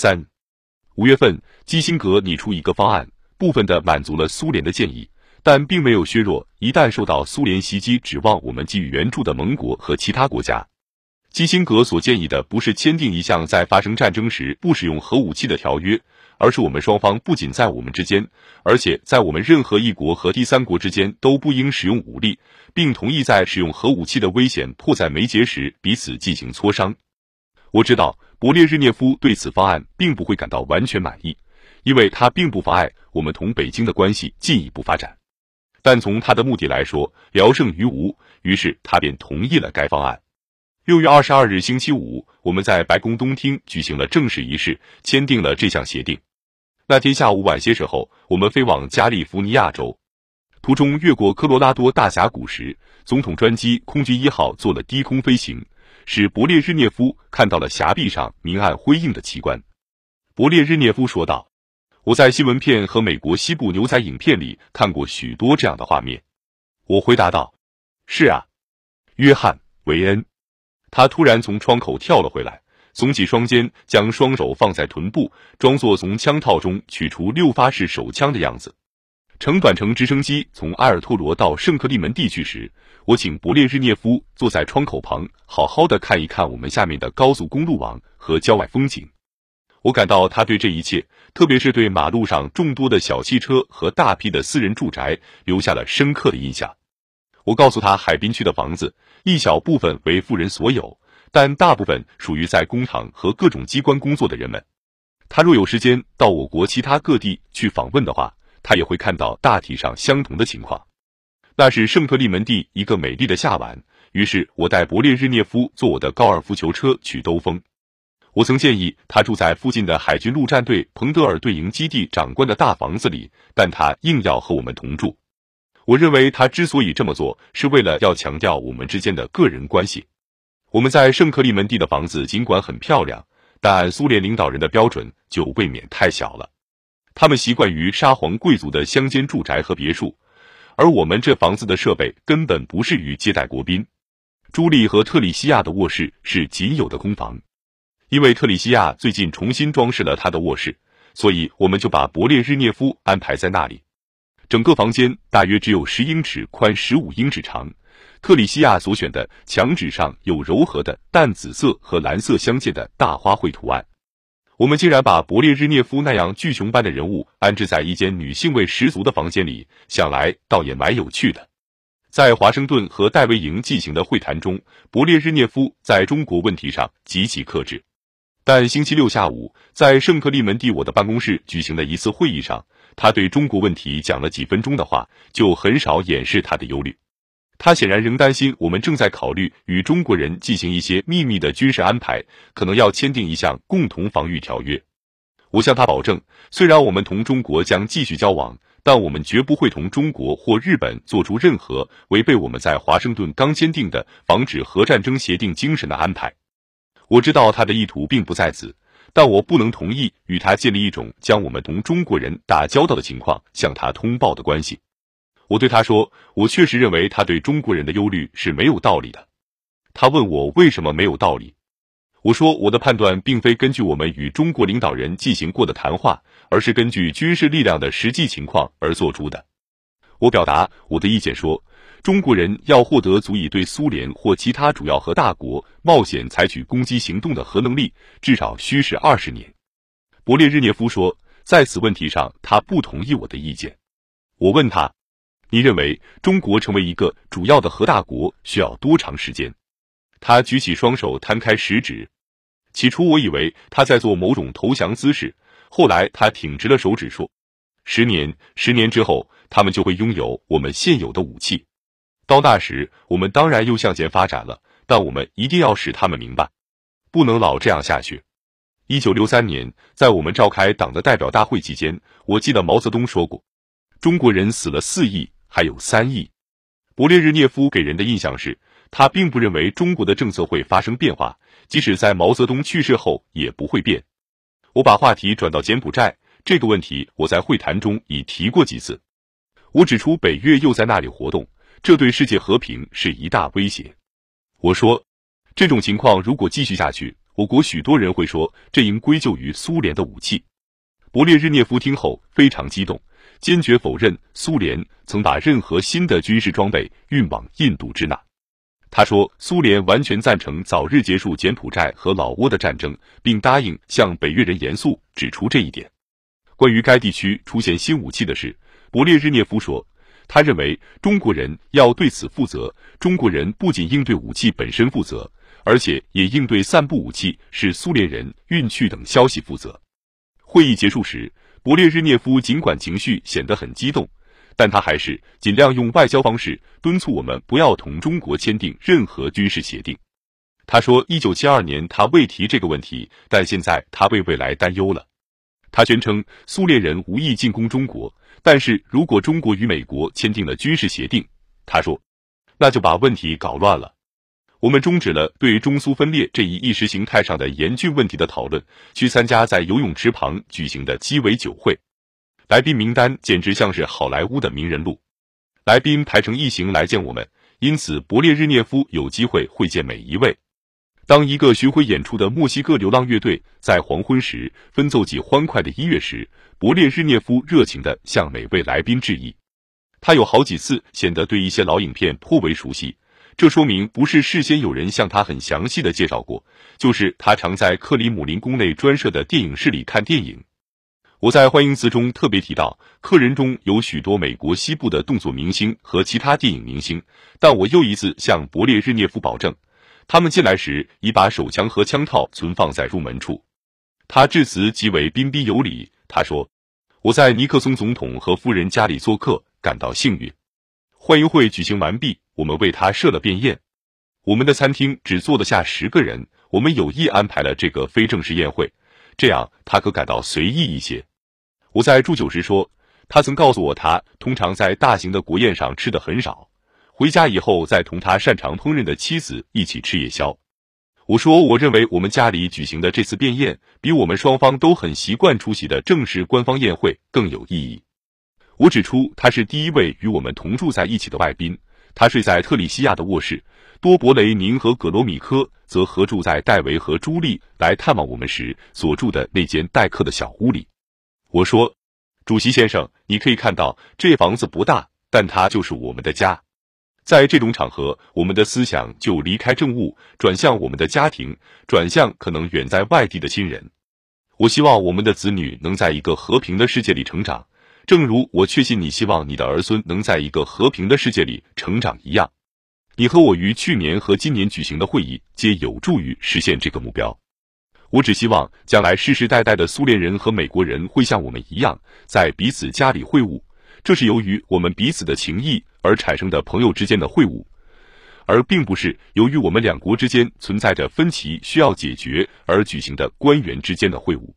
三五月份，基辛格拟出一个方案，部分的满足了苏联的建议，但并没有削弱一旦受到苏联袭击，指望我们给予援助的盟国和其他国家。基辛格所建议的不是签订一项在发生战争时不使用核武器的条约，而是我们双方不仅在我们之间，而且在我们任何一国和第三国之间都不应使用武力，并同意在使用核武器的危险迫在眉睫时彼此进行磋商。我知道勃列日涅夫对此方案并不会感到完全满意，因为他并不妨碍我们同北京的关系进一步发展。但从他的目的来说，聊胜于无，于是他便同意了该方案。六月二十二日星期五，我们在白宫东厅举行了正式仪式，签订了这项协定。那天下午晚些时候，我们飞往加利福尼亚州，途中越过科罗拉多大峡谷时，总统专机空军一号做了低空飞行，使勃列日涅夫看到了峡壁上明暗辉映的奇观。勃列日涅夫说道：“我在新闻片和美国西部牛仔影片里看过许多这样的画面。”我回答道：“是啊，约翰·维恩。”他突然从窗口跳了回来，耸起双肩，将双手放在臀部，装作从枪套中取出六发式手枪的样子。乘短程直升机从埃尔托罗到圣克利门地区时，我请勃列日涅夫坐在窗口旁，好好的看一看我们下面的高速公路网和郊外风景。我感到他对这一切，特别是对马路上众多的小汽车和大批的私人住宅，留下了深刻的印象。我告诉他，海滨区的房子一小部分为富人所有，但大部分属于在工厂和各种机关工作的人们。他若有时间到我国其他各地去访问的话，他也会看到大体上相同的情况。那是圣克利门蒂一个美丽的下晚，于是我带勃列日涅夫坐我的高尔夫球车去兜风。我曾建议他住在附近的海军陆战队彭德尔队营基地长官的大房子里，但他硬要和我们同住。我认为他之所以这么做，是为了要强调我们之间的个人关系。我们在圣克利门蒂的房子尽管很漂亮，但按苏联领导人的标准就未免太小了。他们习惯于沙皇贵族的乡间住宅和别墅，而我们这房子的设备根本不适于接待国宾。朱莉和特里西亚的卧室是仅有的空房，因为特里西亚最近重新装饰了他的卧室，所以我们就把勃列日涅夫安排在那里。整个房间大约只有十英尺宽，十五英尺长。特里西亚所选的墙纸上有柔和的淡紫色和蓝色相间的大花卉图案。我们竟然把勃列日涅夫那样巨熊般的人物安置在一间女性味十足的房间里，想来倒也蛮有趣的。在华盛顿和戴维营进行的会谈中，勃列日涅夫在中国问题上极其克制，但星期六下午在圣克利门蒂我的办公室举行的一次会议上。他对中国问题讲了几分钟的话，就很少掩饰他的忧虑。他显然仍担心我们正在考虑与中国人进行一些秘密的军事安排，可能要签订一项共同防御条约。我向他保证，虽然我们同中国将继续交往，但我们绝不会同中国或日本做出任何违背我们在华盛顿刚签订的防止核战争协定精神的安排。我知道他的意图并不在此。但我不能同意与他建立一种将我们同中国人打交道的情况向他通报的关系。我对他说：“我确实认为他对中国人的忧虑是没有道理的。”他问我为什么没有道理。我说：“我的判断并非根据我们与中国领导人进行过的谈话，而是根据军事力量的实际情况而做出的。”我表达我的意见说。中国人要获得足以对苏联或其他主要核大国冒险采取攻击行动的核能力，至少需时二十年。勃列日涅夫说，在此问题上他不同意我的意见。我问他：“你认为中国成为一个主要的核大国需要多长时间？”他举起双手，摊开食指。起初我以为他在做某种投降姿势，后来他挺直了手指说：“十年，十年之后，他们就会拥有我们现有的武器。”到那时，我们当然又向前发展了，但我们一定要使他们明白，不能老这样下去。一九六三年，在我们召开党的代表大会期间，我记得毛泽东说过：“中国人死了四亿，还有三亿。”勃列日涅夫给人的印象是，他并不认为中国的政策会发生变化，即使在毛泽东去世后也不会变。我把话题转到柬埔寨这个问题，我在会谈中已提过几次。我指出北越又在那里活动。这对世界和平是一大威胁。我说，这种情况如果继续下去，我国许多人会说，这应归咎于苏联的武器。勃列日涅夫听后非常激动，坚决否认苏联曾把任何新的军事装备运往印度支那。他说，苏联完全赞成早日结束柬埔寨和老挝的战争，并答应向北越人严肃指出这一点。关于该地区出现新武器的事，勃列日涅夫说，他认为中国人要对此负责。中国人不仅应对武器本身负责，而且也应对散布武器是苏联人运去等消息负责。会议结束时，勃列日涅夫尽管情绪显得很激动，但他还是尽量用外交方式敦促我们不要同中国签订任何军事协定。他说，一九七二年他未提这个问题，但现在他为未来担忧了。他宣称苏联人无意进攻中国，但是如果中国与美国签订了军事协定，他说，那就把问题搞乱了。我们终止了对中苏分裂这一意识形态上的严峻问题的讨论，去参加在游泳池旁举行的鸡尾酒会。来宾名单简直像是好莱坞的名人录，来宾排成一行来见我们，因此勃列日涅夫有机会会见每一位。当一个巡回演出的墨西哥流浪乐队在黄昏时分奏起欢快的音乐时，勃列日涅夫热情地向每位来宾致意。他有好几次显得对一些老影片颇为熟悉。这说明不是事先有人向他很详细的介绍过，就是他常在克里姆林宫内专设的电影室里看电影。我在欢迎词中特别提到，客人中有许多美国西部的动作明星和其他电影明星，但我又一次向勃列日涅夫保证，他们进来时已把手枪和枪套存放在入门处。他致辞极为彬彬有礼。他说：“我在尼克松总统和夫人家里做客，感到幸运。”欢迎会举行完毕。我们为他设了便宴，我们的餐厅只坐得下十个人，我们有意安排了这个非正式宴会，这样他可感到随意一些。我在祝酒时说，他曾告诉我，他通常在大型的国宴上吃的很少，回家以后再同他擅长烹饪的妻子一起吃夜宵。我说，我认为我们家里举行的这次便宴，比我们双方都很习惯出席的正式官方宴会更有意义。我指出，他是第一位与我们同住在一起的外宾。他睡在特里西亚的卧室，多伯雷宁和葛罗米科则合住在戴维和朱莉来探望我们时所住的那间待客的小屋里。我说：“主席先生，你可以看到这房子不大，但它就是我们的家。在这种场合，我们的思想就离开政务，转向我们的家庭，转向可能远在外地的亲人。我希望我们的子女能在一个和平的世界里成长。”正如我确信你希望你的儿孙能在一个和平的世界里成长一样，你和我于去年和今年举行的会议皆有助于实现这个目标。我只希望将来世世代代的苏联人和美国人会像我们一样，在彼此家里会晤。这是由于我们彼此的情谊而产生的朋友之间的会晤，而并不是由于我们两国之间存在着分歧需要解决而举行的官员之间的会晤。